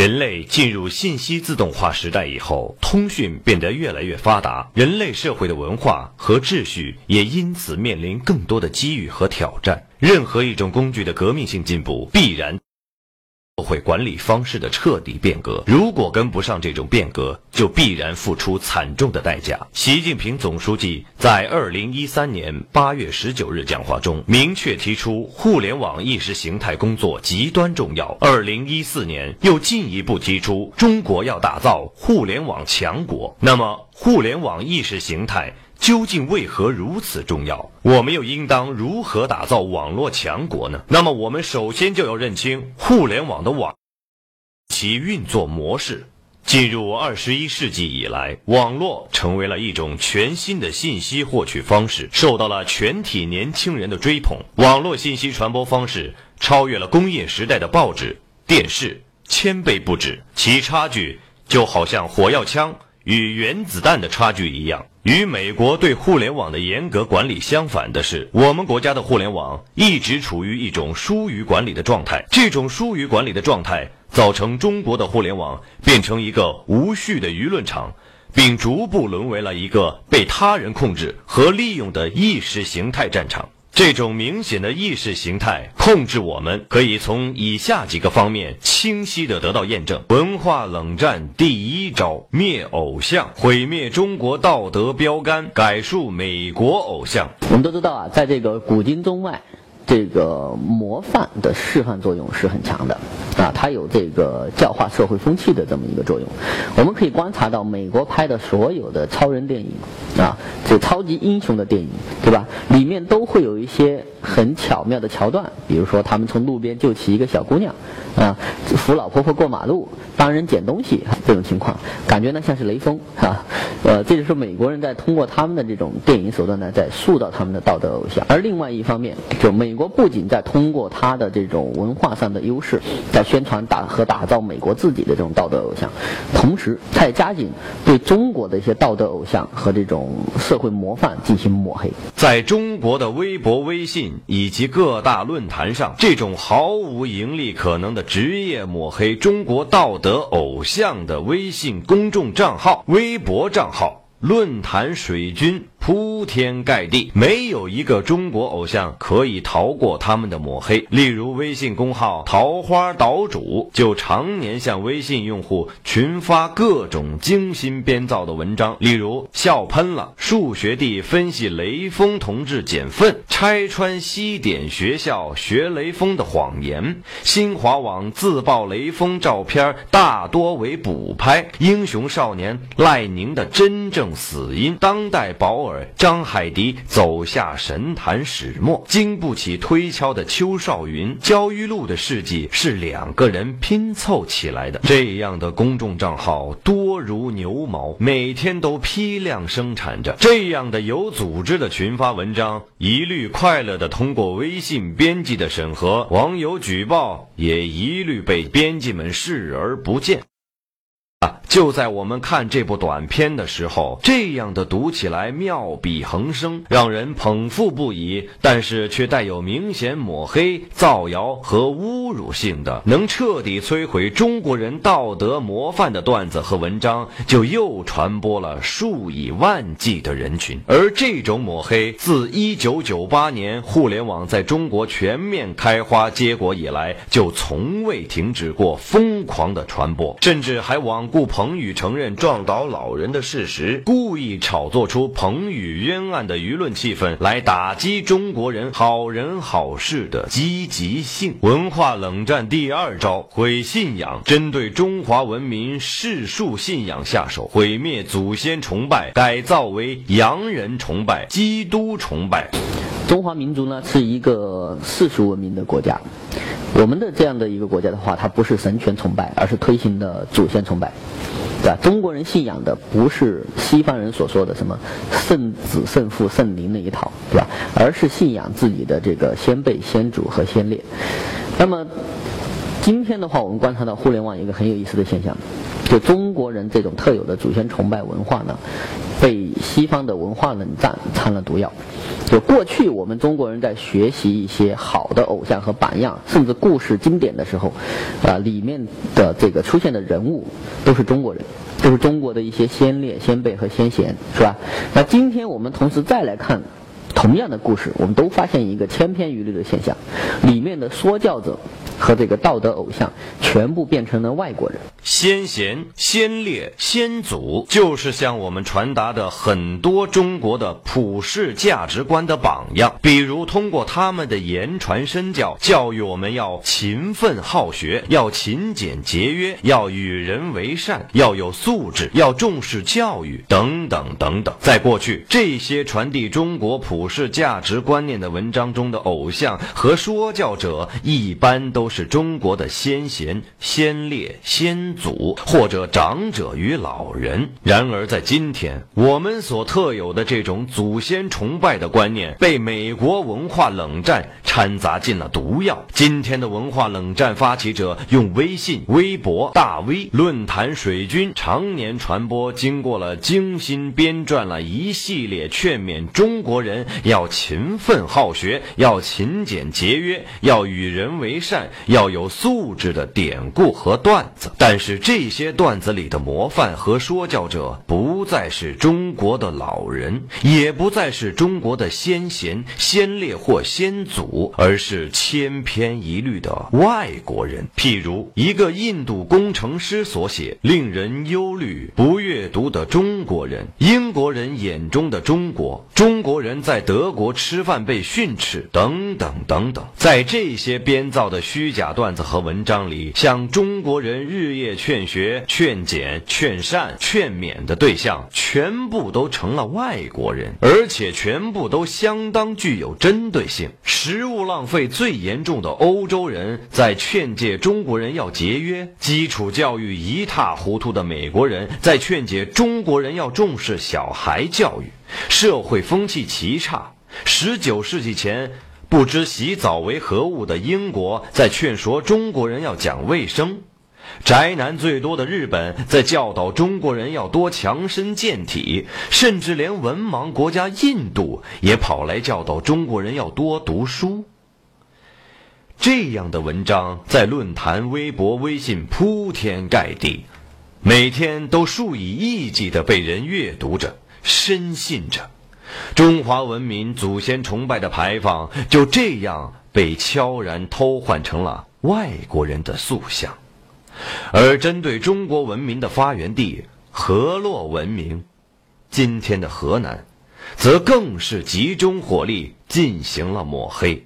人类进入信息自动化时代以后，通讯变得越来越发达，人类社会的文化和秩序也因此面临更多的机遇和挑战。任何一种工具的革命性进步，必然。社会管理方式的彻底变革，如果跟不上这种变革，就必然付出惨重的代价。习近平总书记在二零一三年八月十九日讲话中明确提出，互联网意识形态工作极端重要。二零一四年又进一步提出，中国要打造互联网强国。那么，互联网意识形态？究竟为何如此重要？我们又应当如何打造网络强国呢？那么，我们首先就要认清互联网的网其运作模式。进入二十一世纪以来，网络成为了一种全新的信息获取方式，受到了全体年轻人的追捧。网络信息传播方式超越了工业时代的报纸、电视千倍不止，其差距就好像火药枪与原子弹的差距一样。与美国对互联网的严格管理相反的是，我们国家的互联网一直处于一种疏于管理的状态。这种疏于管理的状态，造成中国的互联网变成一个无序的舆论场，并逐步沦为了一个被他人控制和利用的意识形态战场。这种明显的意识形态控制我们，可以从以下几个方面清晰地得到验证：文化冷战第一招灭偶像，毁灭中国道德标杆，改树美国偶像。我们都知道啊，在这个古今中外。这个模范的示范作用是很强的，啊，它有这个教化社会风气的这么一个作用。我们可以观察到，美国拍的所有的超人电影，啊，这超级英雄的电影，对吧？里面都会有一些很巧妙的桥段，比如说他们从路边救起一个小姑娘，啊，扶老婆婆过马路，帮人捡东西，这种情况，感觉呢像是雷锋，哈，呃，这就是美国人在通过他们的这种电影手段呢，在塑造他们的道德偶像。而另外一方面，就美。国不仅在通过他的这种文化上的优势，在宣传打和打造美国自己的这种道德偶像，同时他也加紧对中国的一些道德偶像和这种社会模范进行抹黑。在中国的微博、微信以及各大论坛上，这种毫无盈利可能的职业抹黑中国道德偶像的微信公众账号、微博账号、论坛水军。铺天盖地，没有一个中国偶像可以逃过他们的抹黑。例如，微信公号“桃花岛主”就常年向微信用户群发各种精心编造的文章，例如“笑喷了”、“数学帝分析雷锋同志减粪”、“拆穿西点学校学雷锋的谎言”、“新华网自曝雷锋照片大多为补拍”、“英雄少年赖宁的真正死因”、“当代保尔”。张海迪走下神坛始末，经不起推敲的邱少云，焦裕禄的事迹是两个人拼凑起来的。这样的公众账号多如牛毛，每天都批量生产着这样的有组织的群发文章，一律快乐的通过微信编辑的审核，网友举报也一律被编辑们视而不见。就在我们看这部短片的时候，这样的读起来妙笔横生，让人捧腹不已，但是却带有明显抹黑、造谣和侮辱性的，能彻底摧毁中国人道德模范的段子和文章，就又传播了数以万计的人群。而这种抹黑，自一九九八年互联网在中国全面开花结果以来，就从未停止过疯狂的传播，甚至还往。故彭宇承认撞倒老人的事实，故意炒作出彭宇冤案的舆论气氛，来打击中国人好人好事的积极性。文化冷战第二招毁信仰，针对中华文明世俗信仰下手，毁灭祖先崇拜，改造为洋人崇拜、基督崇拜。中华民族呢是一个世俗文明的国家。我们的这样的一个国家的话，它不是神权崇拜，而是推行的祖先崇拜，对吧？中国人信仰的不是西方人所说的什么圣子、圣父、圣灵那一套，对吧？而是信仰自己的这个先辈、先祖和先烈。那么今天的话，我们观察到互联网一个很有意思的现象，就中国人这种特有的祖先崇拜文化呢，被西方的文化冷战掺了毒药。就过去我们中国人在学习一些好的偶像和榜样，甚至故事经典的时候，啊，里面的这个出现的人物都是中国人，都是中国的一些先烈、先辈和先贤，是吧？那今天我们同时再来看同样的故事，我们都发现一个千篇一律的现象，里面的说教者。和这个道德偶像全部变成了外国人，先贤、先烈、先祖，就是向我们传达的很多中国的普世价值观的榜样。比如通过他们的言传身教，教育我们要勤奋好学，要勤俭节约，要与人为善，要有素质，要重视教育，等等等等。在过去，这些传递中国普世价值观念的文章中的偶像和说教者，一般都。是中国的先贤、先烈、先祖，或者长者与老人。然而，在今天，我们所特有的这种祖先崇拜的观念，被美国文化冷战掺杂进了毒药。今天的文化冷战发起者用微信、微博、大 V、论坛、水军常年传播，经过了精心编撰了一系列劝勉中国人要勤奋好学、要勤俭节约、要与人为善。要有素质的典故和段子，但是这些段子里的模范和说教者不再是中国的老人，也不再是中国的先贤、先烈或先祖，而是千篇一律的外国人。譬如一个印度工程师所写，令人忧虑，不阅读的中国人，英国人眼中的中国，中国人在德国吃饭被训斥，等等等等，在这些编造的虚。虚假段子和文章里，向中国人日夜劝学、劝俭、劝善、劝勉的对象，全部都成了外国人，而且全部都相当具有针对性。食物浪费最严重的欧洲人在劝诫中国人要节约，基础教育一塌糊涂的美国人在劝解中国人要重视小孩教育，社会风气极差。十九世纪前。不知洗澡为何物的英国在劝说中国人要讲卫生，宅男最多的日本在教导中国人要多强身健体，甚至连文盲国家印度也跑来教导中国人要多读书。这样的文章在论坛、微博、微信铺天盖地，每天都数以亿计的被人阅读着、深信着。中华文明祖先崇拜的牌坊就这样被悄然偷换成了外国人的塑像，而针对中国文明的发源地河洛文明，今天的河南，则更是集中火力进行了抹黑。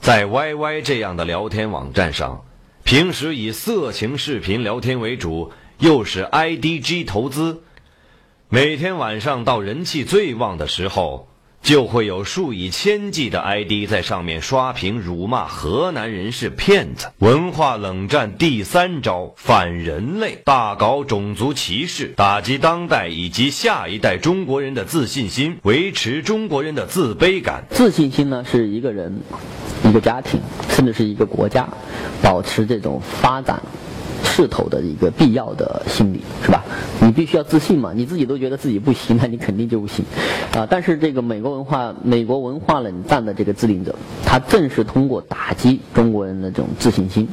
在 YY 这样的聊天网站上，平时以色情视频聊天为主，又是 IDG 投资。每天晚上到人气最旺的时候，就会有数以千计的 ID 在上面刷屏辱骂河南人是骗子。文化冷战第三招反人类，大搞种族歧视，打击当代以及下一代中国人的自信心，维持中国人的自卑感。自信心呢，是一个人、一个家庭，甚至是一个国家保持这种发展。势头的一个必要的心理是吧？你必须要自信嘛，你自己都觉得自己不行，那你肯定就不行啊。但是这个美国文化、美国文化冷战的这个制定者，他正是通过打击中国人的这种自信心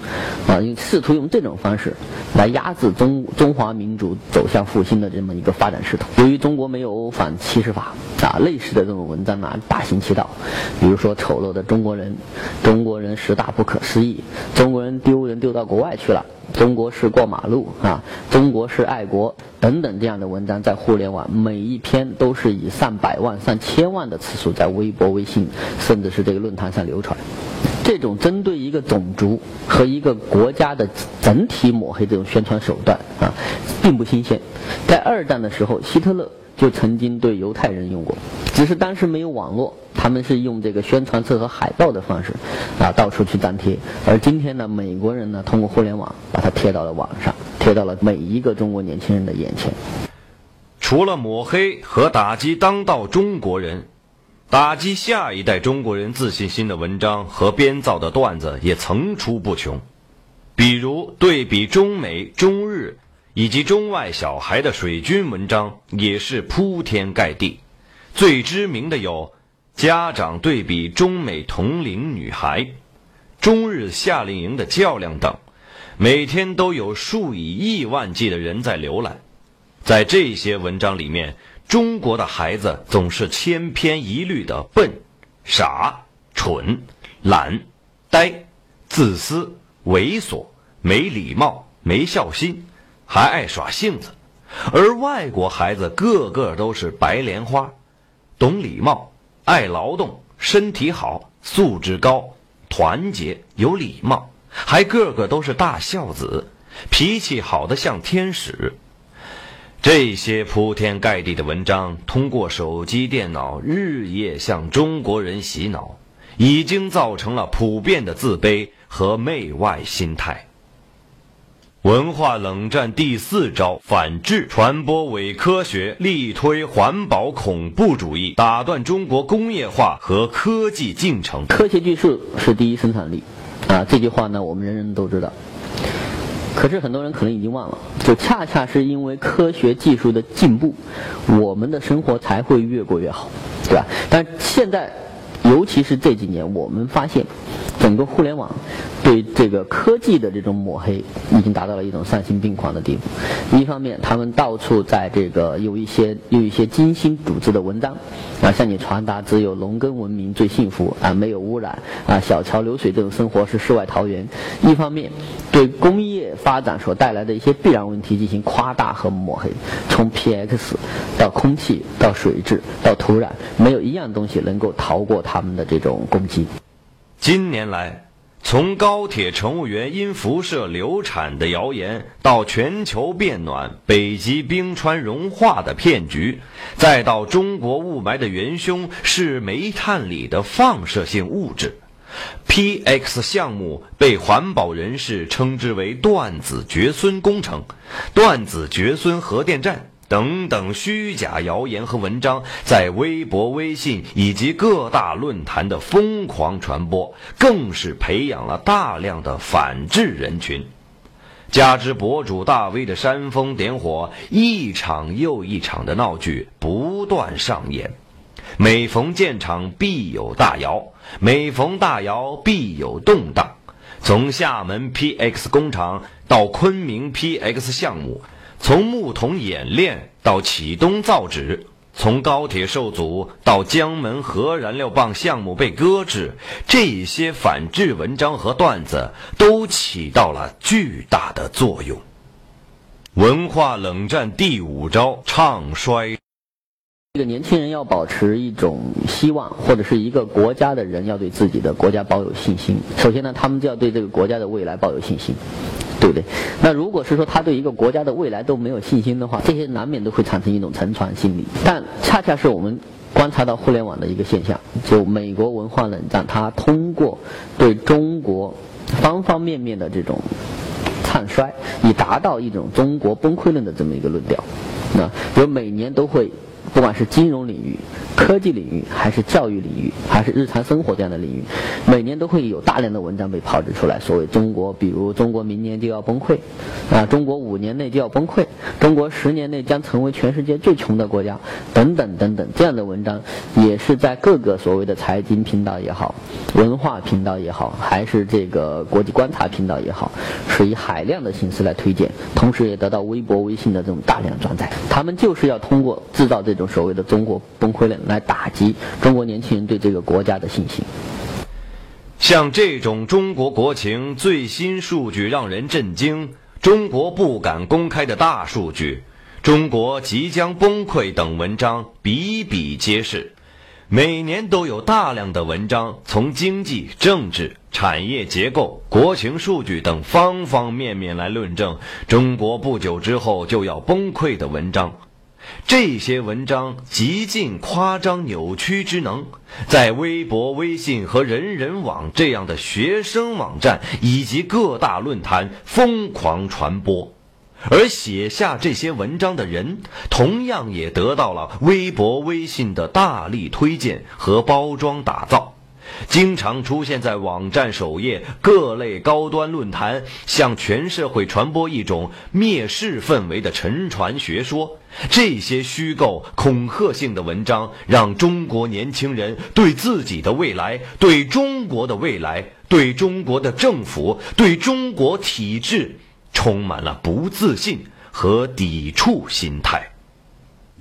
啊，用试图用这种方式来压制中中华民族走向复兴的这么一个发展势头。由于中国没有反歧视法啊，类似的这种文章呢大行其道，比如说丑陋的中国人，中国人十大不可思议，中国人丢人丢到国外去了。中国式过马路啊，中国式爱国等等这样的文章，在互联网每一篇都是以上百万、上千万的次数在微博、微信，甚至是这个论坛上流传。这种针对一个种族和一个国家的整体抹黑这种宣传手段啊，并不新鲜。在二战的时候，希特勒。就曾经对犹太人用过，只是当时没有网络，他们是用这个宣传册和海报的方式，啊，到处去粘贴。而今天呢，美国人呢，通过互联网把它贴到了网上，贴到了每一个中国年轻人的眼前。除了抹黑和打击当道中国人，打击下一代中国人自信心的文章和编造的段子也层出不穷，比如对比中美、中日。以及中外小孩的水军文章也是铺天盖地，最知名的有家长对比中美同龄女孩、中日夏令营的较量等，每天都有数以亿万计的人在浏览。在这些文章里面，中国的孩子总是千篇一律的笨、傻、蠢、懒、呆、自私、猥琐、没礼貌、没孝心，还爱耍性子。而外国孩子个个都是白莲花，懂礼貌，爱劳动，身体好，素质高，团结，有礼貌，还个个都是大孝子，脾气好的像天使。这些铺天盖地的文章，通过手机、电脑日夜向中国人洗脑，已经造成了普遍的自卑和媚外心态。文化冷战第四招：反制传播伪科学，力推环保恐怖主义，打断中国工业化和科技进程。科学技术是第一生产力，啊，这句话呢，我们人人都知道。可是很多人可能已经忘了，就恰恰是因为科学技术的进步，我们的生活才会越过越好，对吧？但现在，尤其是这几年，我们发现。整个互联网对这个科技的这种抹黑，已经达到了一种丧心病狂的地步。一方面，他们到处在这个有一些有一些精心组织的文章，啊，向你传达只有农耕文明最幸福啊，没有污染啊，小桥流水这种生活是世外桃源。一方面，对工业发展所带来的一些必然问题进行夸大和抹黑，从 PX 到空气到水质到土壤，没有一样东西能够逃过他们的这种攻击。近年来，从高铁乘务员因辐射流产的谣言，到全球变暖、北极冰川融化的骗局，再到中国雾霾的元凶是煤炭里的放射性物质，PX 项目被环保人士称之为“断子绝孙工程”、“断子绝孙核电站”。等等虚假谣言和文章在微博、微信以及各大论坛的疯狂传播，更是培养了大量的反制人群。加之博主大 V 的煽风点火，一场又一场的闹剧不断上演。每逢建厂必有大谣，每逢大谣必有动荡。从厦门 PX 工厂到昆明 PX 项目。从木桶演练到启东造纸，从高铁受阻到江门核燃料棒项目被搁置，这些反制文章和段子都起到了巨大的作用。文化冷战第五招：唱衰。这个年轻人要保持一种希望，或者是一个国家的人要对自己的国家保有信心。首先呢，他们就要对这个国家的未来抱有信心。对不对？那如果是说他对一个国家的未来都没有信心的话，这些难免都会产生一种沉船心理。但恰恰是我们观察到互联网的一个现象，就美国文化冷战，它通过对中国方方面面的这种唱衰，以达到一种中国崩溃论的这么一个论调。那比如每年都会。不管是金融领域、科技领域，还是教育领域，还是日常生活这样的领域，每年都会有大量的文章被炮制出来。所谓中国，比如中国明年就要崩溃，啊，中国五年内就要崩溃，中国十年内将成为全世界最穷的国家，等等等等，这样的文章也是在各个所谓的财经频道也好、文化频道也好，还是这个国际观察频道也好，是以海量的形式来推荐，同时也得到微博、微信的这种大量转载。他们就是要通过制造这。种所谓的中国崩溃论来打击中国年轻人对这个国家的信心。像这种中国国情最新数据让人震惊，中国不敢公开的大数据，中国即将崩溃等文章比比皆是，每年都有大量的文章从经济、政治、产业结构、国情数据等方方面面来论证中国不久之后就要崩溃的文章。这些文章极尽夸张扭曲之能，在微博、微信和人人网这样的学生网站以及各大论坛疯狂传播，而写下这些文章的人，同样也得到了微博、微信的大力推荐和包装打造。经常出现在网站首页、各类高端论坛，向全社会传播一种蔑视氛围的沉船学说。这些虚构、恐吓性的文章，让中国年轻人对自己的未来、对中国的未来、对中国的政府、对中国体制，充满了不自信和抵触心态。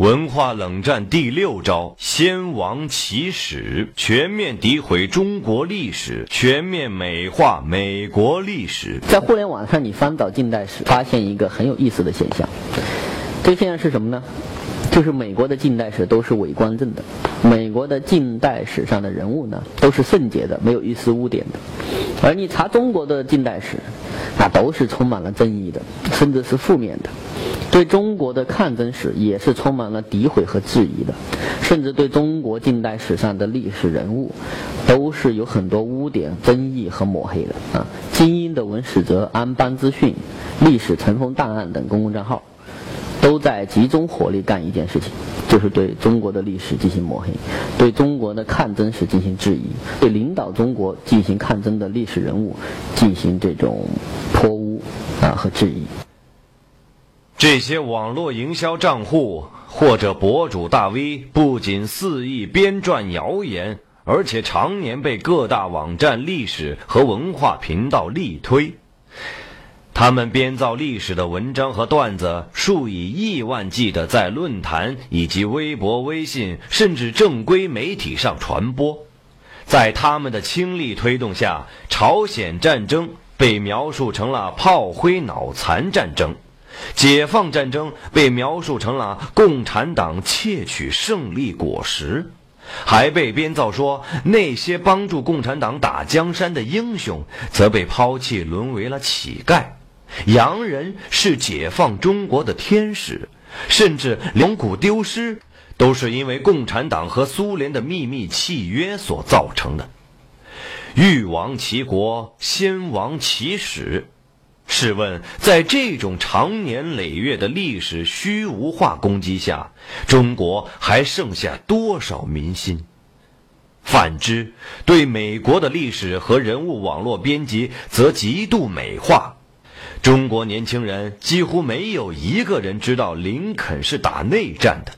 文化冷战第六招：先王起始，全面诋毁中国历史，全面美化美国历史。在互联网上，你翻找近代史，发现一个很有意思的现象。这个现象是什么呢？就是美国的近代史都是伪光正的，美国的近代史上的人物呢都是圣洁的，没有一丝污点的。而你查中国的近代史，那都是充满了争议的，甚至是负面的。对中国的抗争史也是充满了诋毁和质疑的，甚至对中国近代史上的历史人物，都是有很多污点、争议和抹黑的啊。精英的文史哲、安邦资讯、历史尘封档案等公共账号。都在集中火力干一件事情，就是对中国的历史进行抹黑，对中国的抗争史进行质疑，对领导中国进行抗争的历史人物进行这种泼污啊和质疑。这些网络营销账户或者博主大 V 不仅肆意编撰谣言，而且常年被各大网站历史和文化频道力推。他们编造历史的文章和段子，数以亿万计的在论坛以及微博、微信，甚至正规媒体上传播。在他们的倾力推动下，朝鲜战争被描述成了炮灰脑残战争，解放战争被描述成了共产党窃取胜利果实，还被编造说那些帮助共产党打江山的英雄，则被抛弃，沦为了乞丐。洋人是解放中国的天使，甚至龙骨丢失，都是因为共产党和苏联的秘密契约所造成的。欲亡其国，先亡其史。试问，在这种长年累月的历史虚无化攻击下，中国还剩下多少民心？反之，对美国的历史和人物网络编辑，则极度美化。中国年轻人几乎没有一个人知道林肯是打内战的，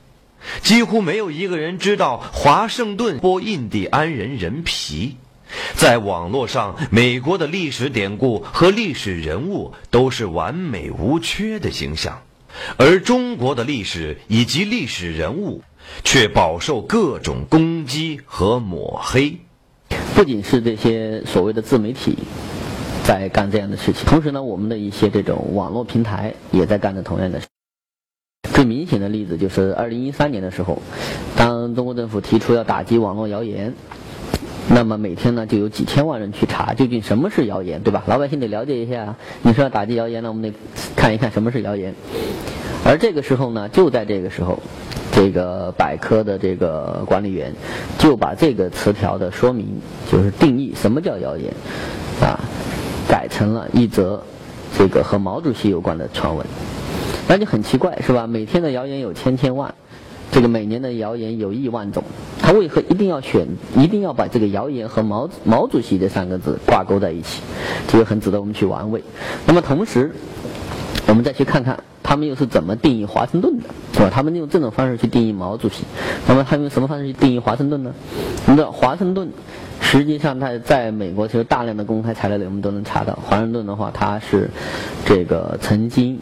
几乎没有一个人知道华盛顿剥印第安人人皮。在网络上，美国的历史典故和历史人物都是完美无缺的形象，而中国的历史以及历史人物却饱受各种攻击和抹黑。不仅是这些所谓的自媒体。在干这样的事情，同时呢，我们的一些这种网络平台也在干着同样的事。最明显的例子就是二零一三年的时候，当中国政府提出要打击网络谣言，那么每天呢就有几千万人去查究竟什么是谣言，对吧？老百姓得了解一下。你说要打击谣言呢，我们得看一看什么是谣言。而这个时候呢，就在这个时候，这个百科的这个管理员就把这个词条的说明，就是定义什么叫谣言，啊。改成了一则这个和毛主席有关的传闻，那就很奇怪是吧？每天的谣言有千千万，这个每年的谣言有亿万种，他为何一定要选，一定要把这个谣言和毛毛主席这三个字挂钩在一起？这个很值得我们去玩味。那么同时，我们再去看看他们又是怎么定义华盛顿的，是吧？他们用这种方式去定义毛主席，那么他们用什么方式去定义华盛顿呢？我们的华盛顿。实际上，他在美国其实大量的公开材料里，我们都能查到。华盛顿的话，他是这个曾经。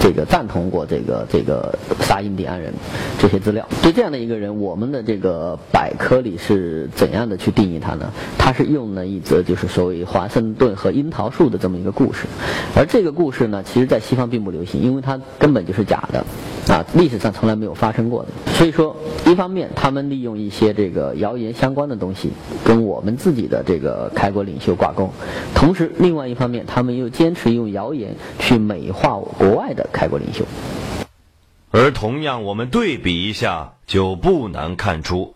这个赞同过这个这个杀印第安人这些资料，对这样的一个人，我们的这个百科里是怎样的去定义他呢？他是用了一则就是所谓华盛顿和樱桃树的这么一个故事，而这个故事呢，其实在西方并不流行，因为它根本就是假的，啊，历史上从来没有发生过的。所以说，一方面他们利用一些这个谣言相关的东西跟我们自己的这个开国领袖挂钩，同时另外一方面他们又坚持用谣言去美化国外的。开国领袖，而同样，我们对比一下，就不难看出，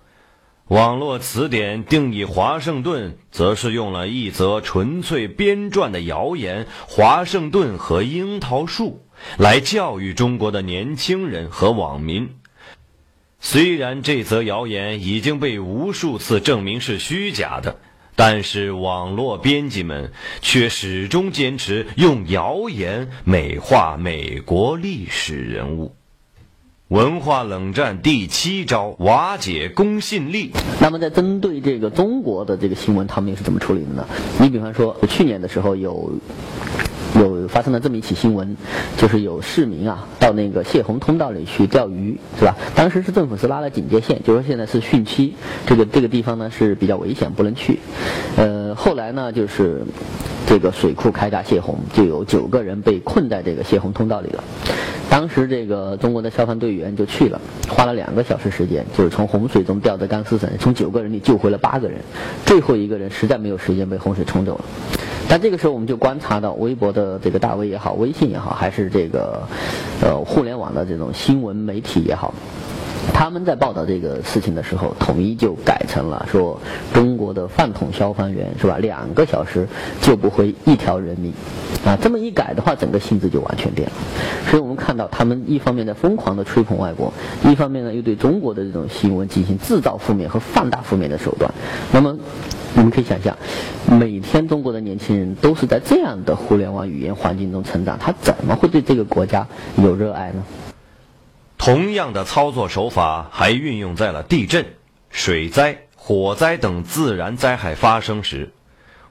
网络词典定义华盛顿，则是用了一则纯粹编撰的谣言“华盛顿和樱桃树”来教育中国的年轻人和网民。虽然这则谣言已经被无数次证明是虚假的，但是网络编辑们却始终坚持用谣言美化美国历史人物。文化冷战第七招：瓦解公信力。那么，在针对这个中国的这个新闻，他们又是怎么处理的呢？你比方说，去年的时候有。有发生了这么一起新闻，就是有市民啊到那个泄洪通道里去钓鱼，是吧？当时是政府是拉了警戒线，就说现在是汛期，这个这个地方呢是比较危险，不能去。呃，后来呢就是这个水库开闸泄洪，就有九个人被困在这个泄洪通道里了。当时这个中国的消防队员就去了，花了两个小时时间，就是从洪水中吊着钢丝绳，从九个人里救回了八个人，最后一个人实在没有时间被洪水冲走了。但这个时候，我们就观察到微博的这个大 V 也好，微信也好，还是这个呃互联网的这种新闻媒体也好，他们在报道这个事情的时候，统一就改成了说中国的饭桶消防员是吧？两个小时救不回一条人命啊！这么一改的话，整个性质就完全变了。所以我们看到，他们一方面在疯狂的吹捧外国，一方面呢又对中国的这种新闻进行制造负面和放大负面的手段。那么。你们可以想象，每天中国的年轻人都是在这样的互联网语言环境中成长，他怎么会对这个国家有热爱呢？同样的操作手法还运用在了地震、水灾、火灾等自然灾害发生时。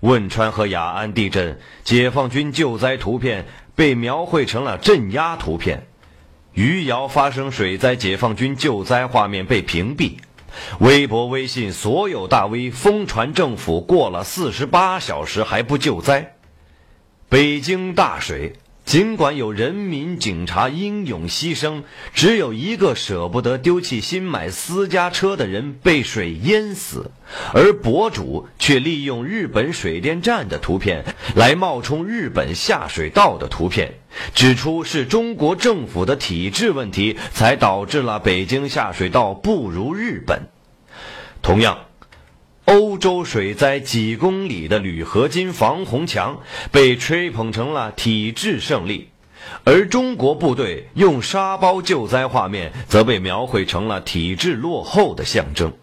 汶川和雅安地震，解放军救灾图片被描绘成了镇压图片；余姚发生水灾，解放军救灾画面被屏蔽。微博、微信所有大 V 疯传政府过了四十八小时还不救灾。北京大水，尽管有人民警察英勇牺牲，只有一个舍不得丢弃新买私家车的人被水淹死，而博主却利用日本水电站的图片来冒充日本下水道的图片。指出是中国政府的体制问题，才导致了北京下水道不如日本。同样，欧洲水灾几公里的铝合金防洪墙被吹捧成了体制胜利，而中国部队用沙包救灾画面则被描绘成了体制落后的象征。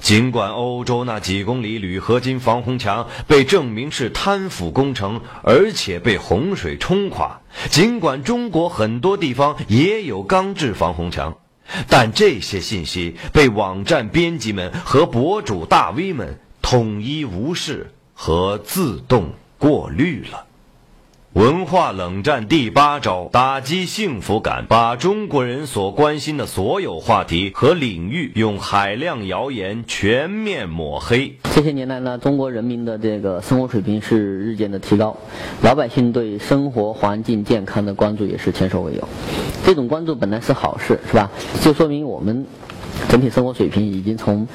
尽管欧洲那几公里铝合金防洪墙被证明是贪腐工程，而且被洪水冲垮；尽管中国很多地方也有钢制防洪墙，但这些信息被网站编辑们和博主大 V 们统一无视和自动过滤了。文化冷战第八招：打击幸福感，把中国人所关心的所有话题和领域用海量谣言全面抹黑。这些年来呢，中国人民的这个生活水平是日渐的提高，老百姓对生活环境健康的关注也是前所未有。这种关注本来是好事，是吧？就说明我们整体生活水平已经从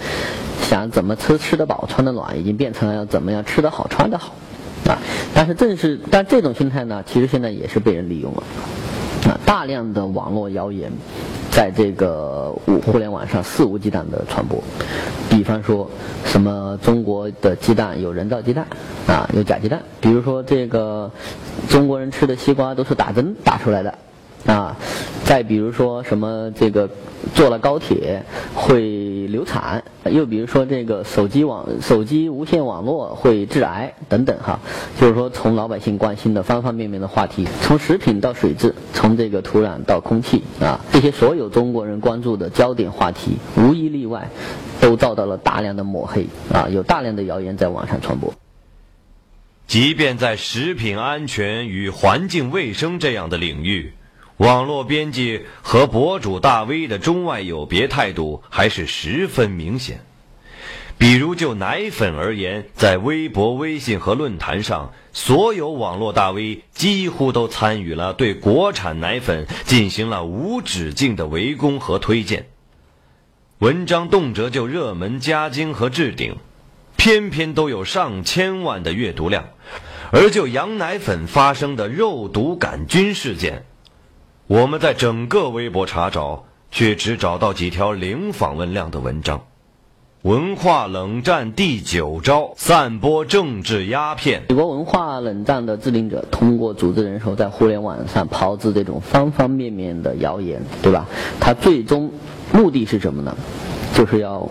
想怎么吃吃得饱、穿得暖，已经变成了要怎么样吃得好、穿得好。啊，但是正是，但这种心态呢，其实现在也是被人利用了。啊，大量的网络谣言，在这个互联网上肆无忌惮的传播。比方说，什么中国的鸡蛋有人造鸡蛋，啊，有假鸡蛋。比如说，这个中国人吃的西瓜都是打针打出来的。啊，再比如说什么这个坐了高铁会流产，又比如说这个手机网手机无线网络会致癌等等哈，就是说从老百姓关心的方方面面的话题，从食品到水质，从这个土壤到空气啊，这些所有中国人关注的焦点话题，无一例外都遭到了大量的抹黑啊，有大量的谣言在网上传播。即便在食品安全与环境卫生这样的领域。网络编辑和博主大 V 的中外有别态度还是十分明显。比如就奶粉而言，在微博、微信和论坛上，所有网络大 V 几乎都参与了对国产奶粉进行了无止境的围攻和推荐。文章动辄就热门加精和置顶，偏偏都有上千万的阅读量。而就羊奶粉发生的肉毒杆菌事件。我们在整个微博查找，却只找到几条零访问量的文章。文化冷战第九招：散播政治鸦片。美国文化冷战的制定者通过组织人手在互联网上炮制这种方方面面的谣言，对吧？他最终目的是什么呢？就是要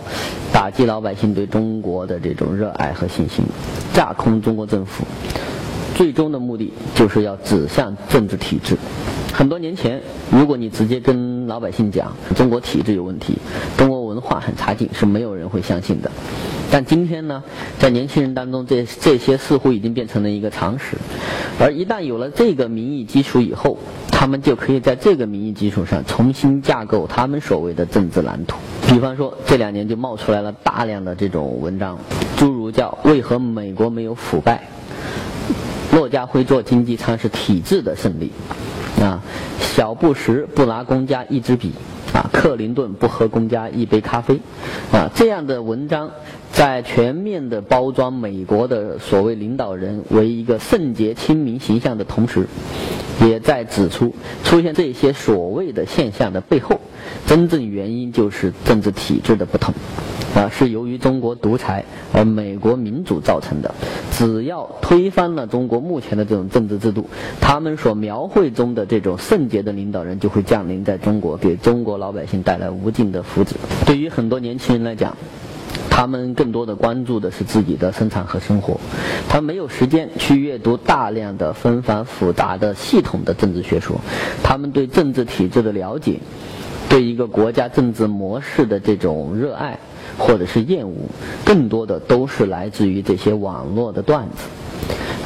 打击老百姓对中国的这种热爱和信心，架空中国政府。最终的目的就是要指向政治体制。很多年前，如果你直接跟老百姓讲中国体制有问题，中国文化很差劲，是没有人会相信的。但今天呢，在年轻人当中，这这些似乎已经变成了一个常识。而一旦有了这个民意基础以后，他们就可以在这个民意基础上重新架构他们所谓的政治蓝图。比方说，这两年就冒出来了大量的这种文章，诸如叫“为何美国没有腐败”，“骆家辉做经济舱是体制的胜利”，啊，“小布什不拿公家一支笔”，啊，“克林顿不喝公家一杯咖啡”，啊，这样的文章。在全面的包装美国的所谓领导人为一个圣洁亲民形象的同时，也在指出出现这些所谓的现象的背后，真正原因就是政治体制的不同，啊，是由于中国独裁而美国民主造成的。只要推翻了中国目前的这种政治制度，他们所描绘中的这种圣洁的领导人就会降临在中国，给中国老百姓带来无尽的福祉。对于很多年轻人来讲，他们更多的关注的是自己的生产和生活，他没有时间去阅读大量的纷繁复杂的系统的政治学说，他们对政治体制的了解，对一个国家政治模式的这种热爱或者是厌恶，更多的都是来自于这些网络的段子。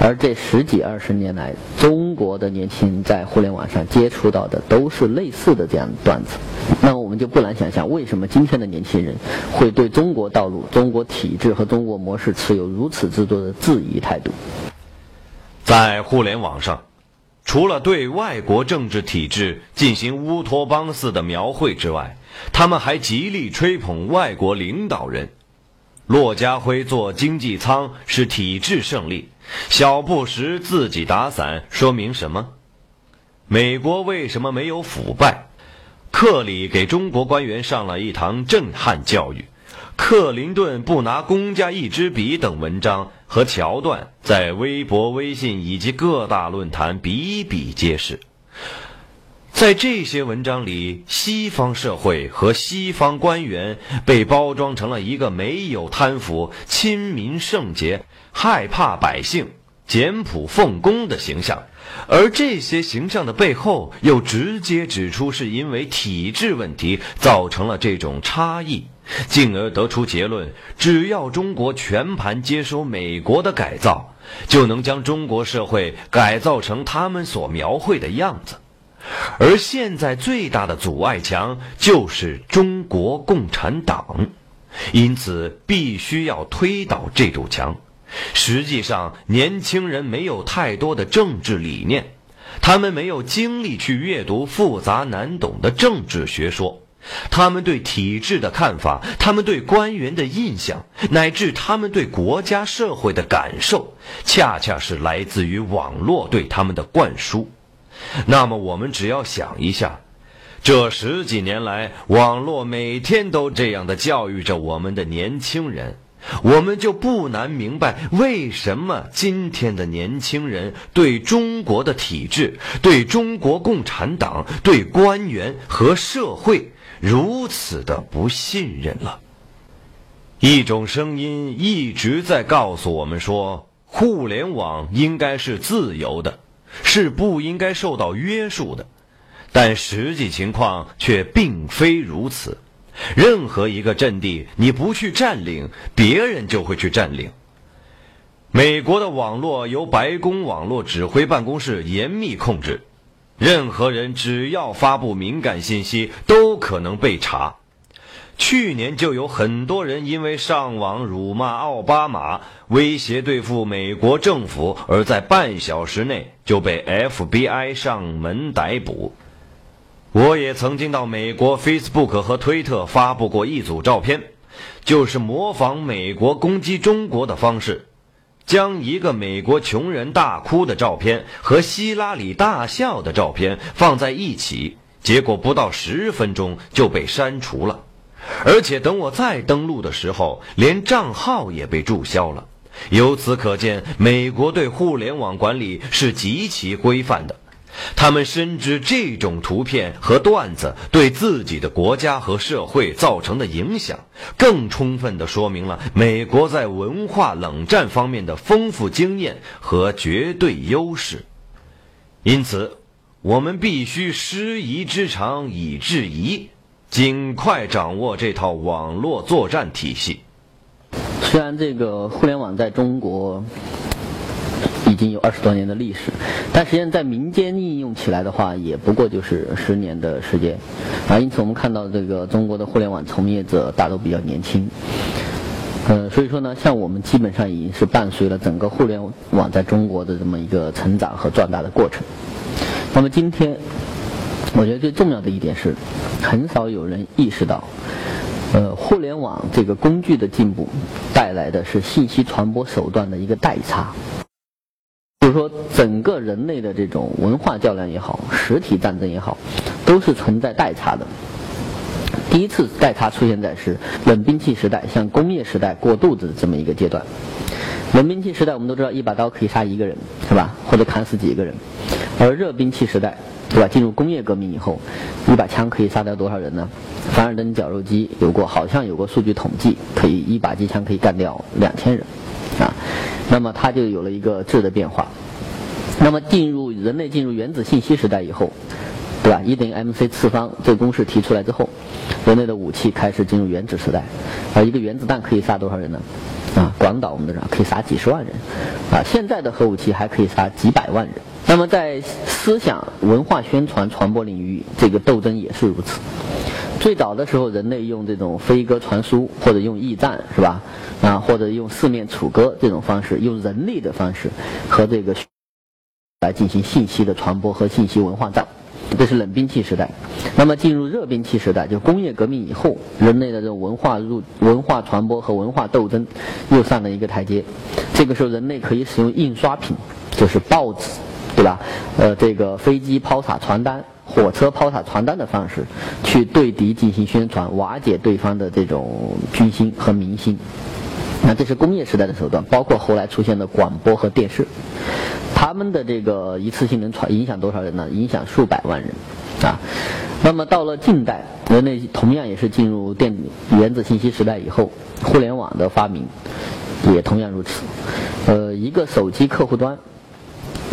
而这十几二十年来，中国的年轻人在互联网上接触到的都是类似的这样的段子。那我们就不难想象，为什么今天的年轻人会对中国道路、中国体制和中国模式持有如此之多的质疑态度？在互联网上，除了对外国政治体制进行乌托邦似的描绘之外，他们还极力吹捧外国领导人。骆家辉坐经济舱是体制胜利，小布什自己打伞说明什么？美国为什么没有腐败？克里给中国官员上了一堂震撼教育。克林顿不拿公家一支笔等文章和桥段，在微博、微信以及各大论坛比比皆是。在这些文章里，西方社会和西方官员被包装成了一个没有贪腐、亲民圣洁、害怕百姓、简朴奉公的形象，而这些形象的背后，又直接指出是因为体制问题造成了这种差异，进而得出结论：只要中国全盘接收美国的改造，就能将中国社会改造成他们所描绘的样子。而现在最大的阻碍墙就是中国共产党，因此必须要推倒这堵墙。实际上，年轻人没有太多的政治理念，他们没有精力去阅读复杂难懂的政治学说，他们对体制的看法，他们对官员的印象，乃至他们对国家社会的感受，恰恰是来自于网络对他们的灌输。那么，我们只要想一下，这十几年来，网络每天都这样的教育着我们的年轻人，我们就不难明白，为什么今天的年轻人对中国的体制、对中国共产党、对官员和社会如此的不信任了。一种声音一直在告诉我们说，互联网应该是自由的。是不应该受到约束的，但实际情况却并非如此。任何一个阵地，你不去占领，别人就会去占领。美国的网络由白宫网络指挥办公室严密控制，任何人只要发布敏感信息，都可能被查。去年就有很多人因为上网辱骂奥巴马、威胁对付美国政府，而在半小时内就被 FBI 上门逮捕。我也曾经到美国 Facebook 和推特发布过一组照片，就是模仿美国攻击中国的方式，将一个美国穷人大哭的照片和希拉里大笑的照片放在一起，结果不到十分钟就被删除了。而且等我再登录的时候，连账号也被注销了。由此可见，美国对互联网管理是极其规范的。他们深知这种图片和段子对自己的国家和社会造成的影响，更充分地说明了美国在文化冷战方面的丰富经验和绝对优势。因此，我们必须师夷之长以制夷，尽快掌握这套网络作战体系。虽然这个互联网在中国。已经有二十多年的历史，但实际上在民间应用起来的话，也不过就是十年的时间，啊，因此我们看到这个中国的互联网从业者大都比较年轻，呃，所以说呢，像我们基本上已经是伴随了整个互联网在中国的这么一个成长和壮大的过程。那么今天，我觉得最重要的一点是，很少有人意识到，呃，互联网这个工具的进步带来的是信息传播手段的一个代差。就是说，整个人类的这种文化较量也好，实体战争也好，都是存在代差的。第一次代差出现在是冷兵器时代向工业时代过渡的这么一个阶段。冷兵器时代，我们都知道一把刀可以杀一个人，是吧？或者砍死几个人。而热兵器时代，对吧？进入工业革命以后，一把枪可以杀掉多少人呢？凡尔登绞肉机有过，好像有过数据统计，可以一把机枪可以干掉两千人。啊，那么它就有了一个质的变化。那么进入人类进入原子信息时代以后，对吧？一等于 mc 次方这个公式提出来之后，人类的武器开始进入原子时代。而一个原子弹可以杀多少人呢？啊，广岛我们都知道可以杀几十万人。啊，现在的核武器还可以杀几百万人。那么在思想文化宣传传播领域，这个斗争也是如此。最早的时候，人类用这种飞鸽传书，或者用驿站，是吧？啊，或者用四面楚歌这种方式，用人力的方式和这个来进行信息的传播和信息文化战，这是冷兵器时代。那么进入热兵器时代，就工业革命以后，人类的这种文化入文化传播和文化斗争又上了一个台阶。这个时候，人类可以使用印刷品，就是报纸，对吧？呃，这个飞机抛洒传单。火车抛洒传单的方式，去对敌进行宣传，瓦解对方的这种军心和民心。那这是工业时代的手段，包括后来出现的广播和电视，他们的这个一次性能传影响多少人呢？影响数百万人啊。那么到了近代，人类同样也是进入电原子信息时代以后，互联网的发明也同样如此。呃，一个手机客户端。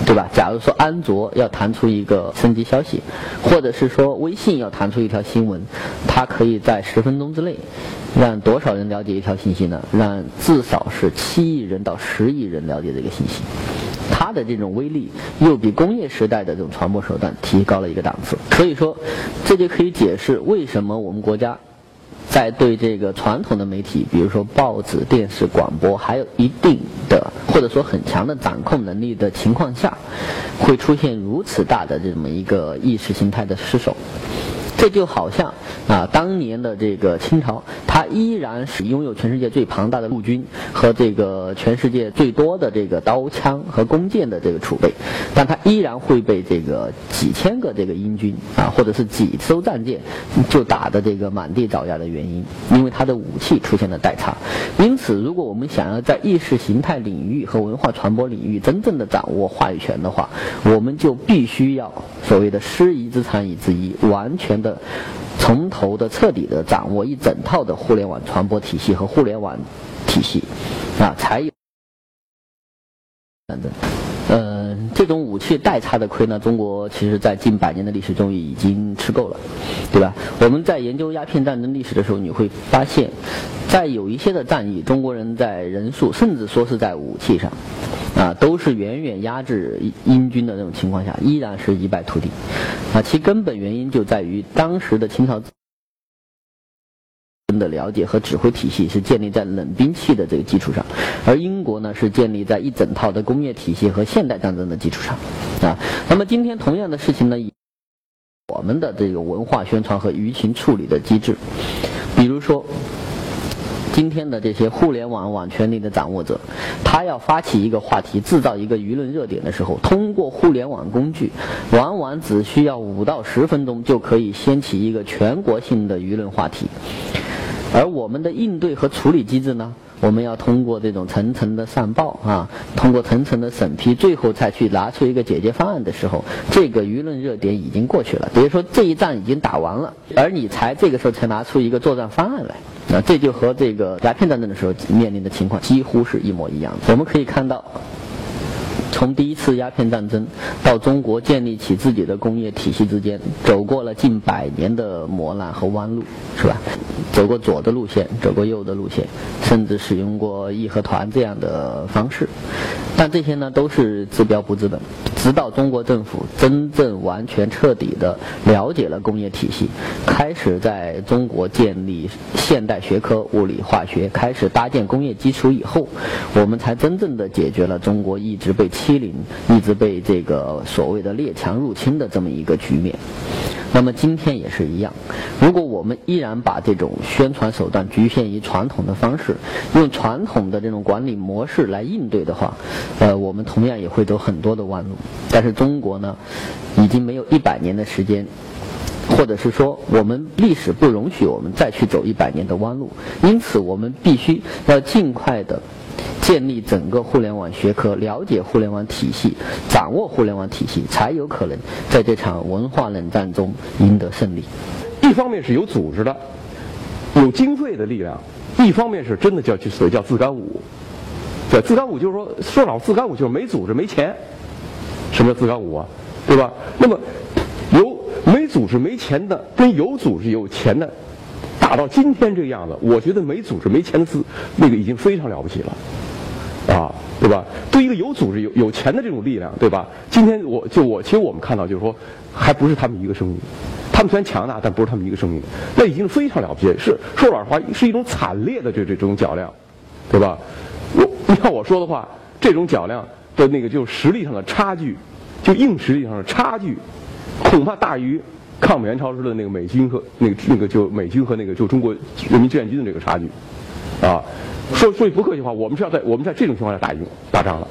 对吧？假如说安卓要弹出一个升级消息，或者是说微信要弹出一条新闻，它可以在十分钟之内让多少人了解一条信息呢？让至少是七亿人到十亿人了解这个信息。它的这种威力又比工业时代的这种传播手段提高了一个档次。所以说，这就可以解释为什么我们国家。在对这个传统的媒体，比如说报纸、电视、广播，还有一定的或者说很强的掌控能力的情况下，会出现如此大的这么一个意识形态的失守。这就好像啊，当年的这个清朝，它依然是拥有全世界最庞大的陆军和这个全世界最多的这个刀枪和弓箭的这个储备，但它依然会被这个几千个这个英军啊，或者是几艘战舰就打的这个满地找牙的原因，因为它的武器出现了代差。因此，如果我们想要在意识形态领域和文化传播领域真正的掌握话语权的话，我们就必须要所谓的师夷之长以制夷，完全的。从头的彻底的掌握一整套的互联网传播体系和互联网体系，啊，才有反正，这种武器代差的亏呢，中国其实在近百年的历史中已经吃够了，对吧？我们在研究鸦片战争历史的时候，你会发现，在有一些的战役，中国人在人数，甚至说是在武器上。啊，都是远远压制英军的那种情况下，依然是一败涂地。啊，其根本原因就在于当时的清朝的了解和指挥体系是建立在冷兵器的这个基础上，而英国呢是建立在一整套的工业体系和现代战争的基础上。啊，那么今天同样的事情呢，以我们的这个文化宣传和舆情处理的机制，比如说。今天的这些互联网网权力的掌握者，他要发起一个话题，制造一个舆论热点的时候，通过互联网工具，往往只需要五到十分钟就可以掀起一个全国性的舆论话题。而我们的应对和处理机制呢，我们要通过这种层层的上报啊，通过层层的审批，最后才去拿出一个解决方案的时候，这个舆论热点已经过去了。比如说这一仗已经打完了，而你才这个时候才拿出一个作战方案来，那这就和这个鸦片战争的时候面临的情况几乎是一模一样的。我们可以看到。从第一次鸦片战争到中国建立起自己的工业体系之间，走过了近百年的磨难和弯路，是吧？走过左的路线，走过右的路线，甚至使用过义和团这样的方式，但这些呢都是治标不治本。直到中国政府真正完全彻底的了解了工业体系，开始在中国建立现代学科物理化学，开始搭建工业基础以后，我们才真正的解决了中国一直被欺凌、一直被这个所谓的列强入侵的这么一个局面。那么今天也是一样，如果我们依然把这种宣传手段局限于传统的方式，用传统的这种管理模式来应对的话，呃，我们同样也会走很多的弯路。但是中国呢，已经没有一百年的时间，或者是说我们历史不容许我们再去走一百年的弯路，因此我们必须要尽快的。建立整个互联网学科，了解互联网体系，掌握互联网体系，才有可能在这场文化冷战中赢得胜利。一方面是有组织的，有经费的力量；一方面是真的叫所谓叫自干五。对，自干五就是说，说老自干五就是没组织、没钱。什么叫自干五啊？对吧？那么有没组织、没钱的，跟有组织、有钱的，打到今天这个样子，我觉得没组织、没钱资那个已经非常了不起了。啊，对吧？对一个有组织、有有钱的这种力量，对吧？今天我就我，其实我们看到就是说，还不是他们一个声音。他们虽然强大，但不是他们一个声音。那已经非常了不起，是说老实话，是一种惨烈的这这种较量，对吧？我你要我说的话，这种较量的那个就实力上的差距，就硬实力上的差距，恐怕大于抗美援朝时的那个美军和那个那个就美军和那个就中国人民志愿军的这个差距，啊。说说句不客气话，我们是要在我们在这种情况下打赢打仗了。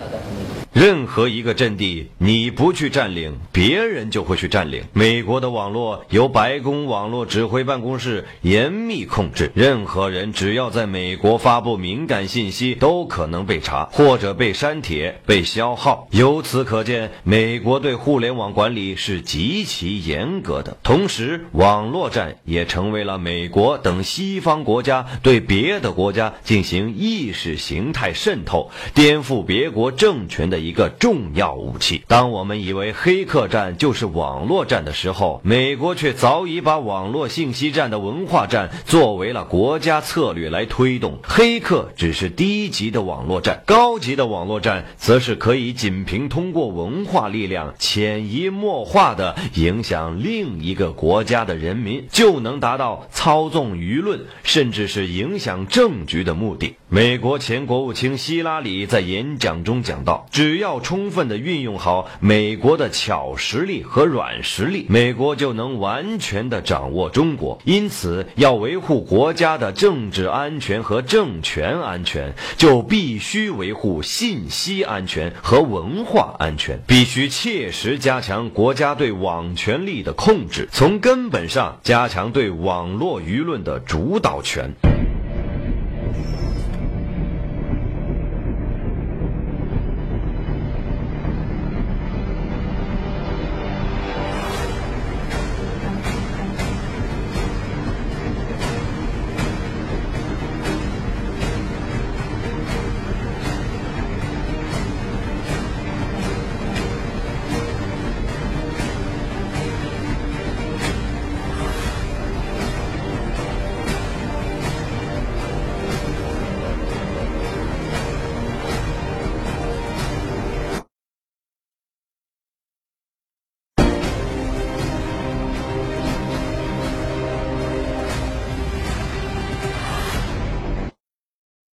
任何一个阵地，你不去占领，别人就会去占领。美国的网络由白宫网络指挥办公室严密控制，任何人只要在美国发布敏感信息，都可能被查或者被删帖、被消耗。由此可见，美国对互联网管理是极其严格的。同时，网络战也成为了美国等西方国家对别的国家进行意识形态渗透、颠覆别国政权的。一个重要武器。当我们以为黑客战就是网络战的时候，美国却早已把网络信息战的文化战作为了国家策略来推动。黑客只是低级的网络战，高级的网络战则是可以仅凭通过文化力量潜移默化的影响另一个国家的人民，就能达到操纵舆论，甚至是影响政局的目的。美国前国务卿希拉里在演讲中讲到：“只要充分的运用好美国的巧实力和软实力，美国就能完全的掌握中国。因此，要维护国家的政治安全和政权安全，就必须维护信息安全和文化安全，必须切实加强国家对网权力的控制，从根本上加强对网络舆论的主导权。”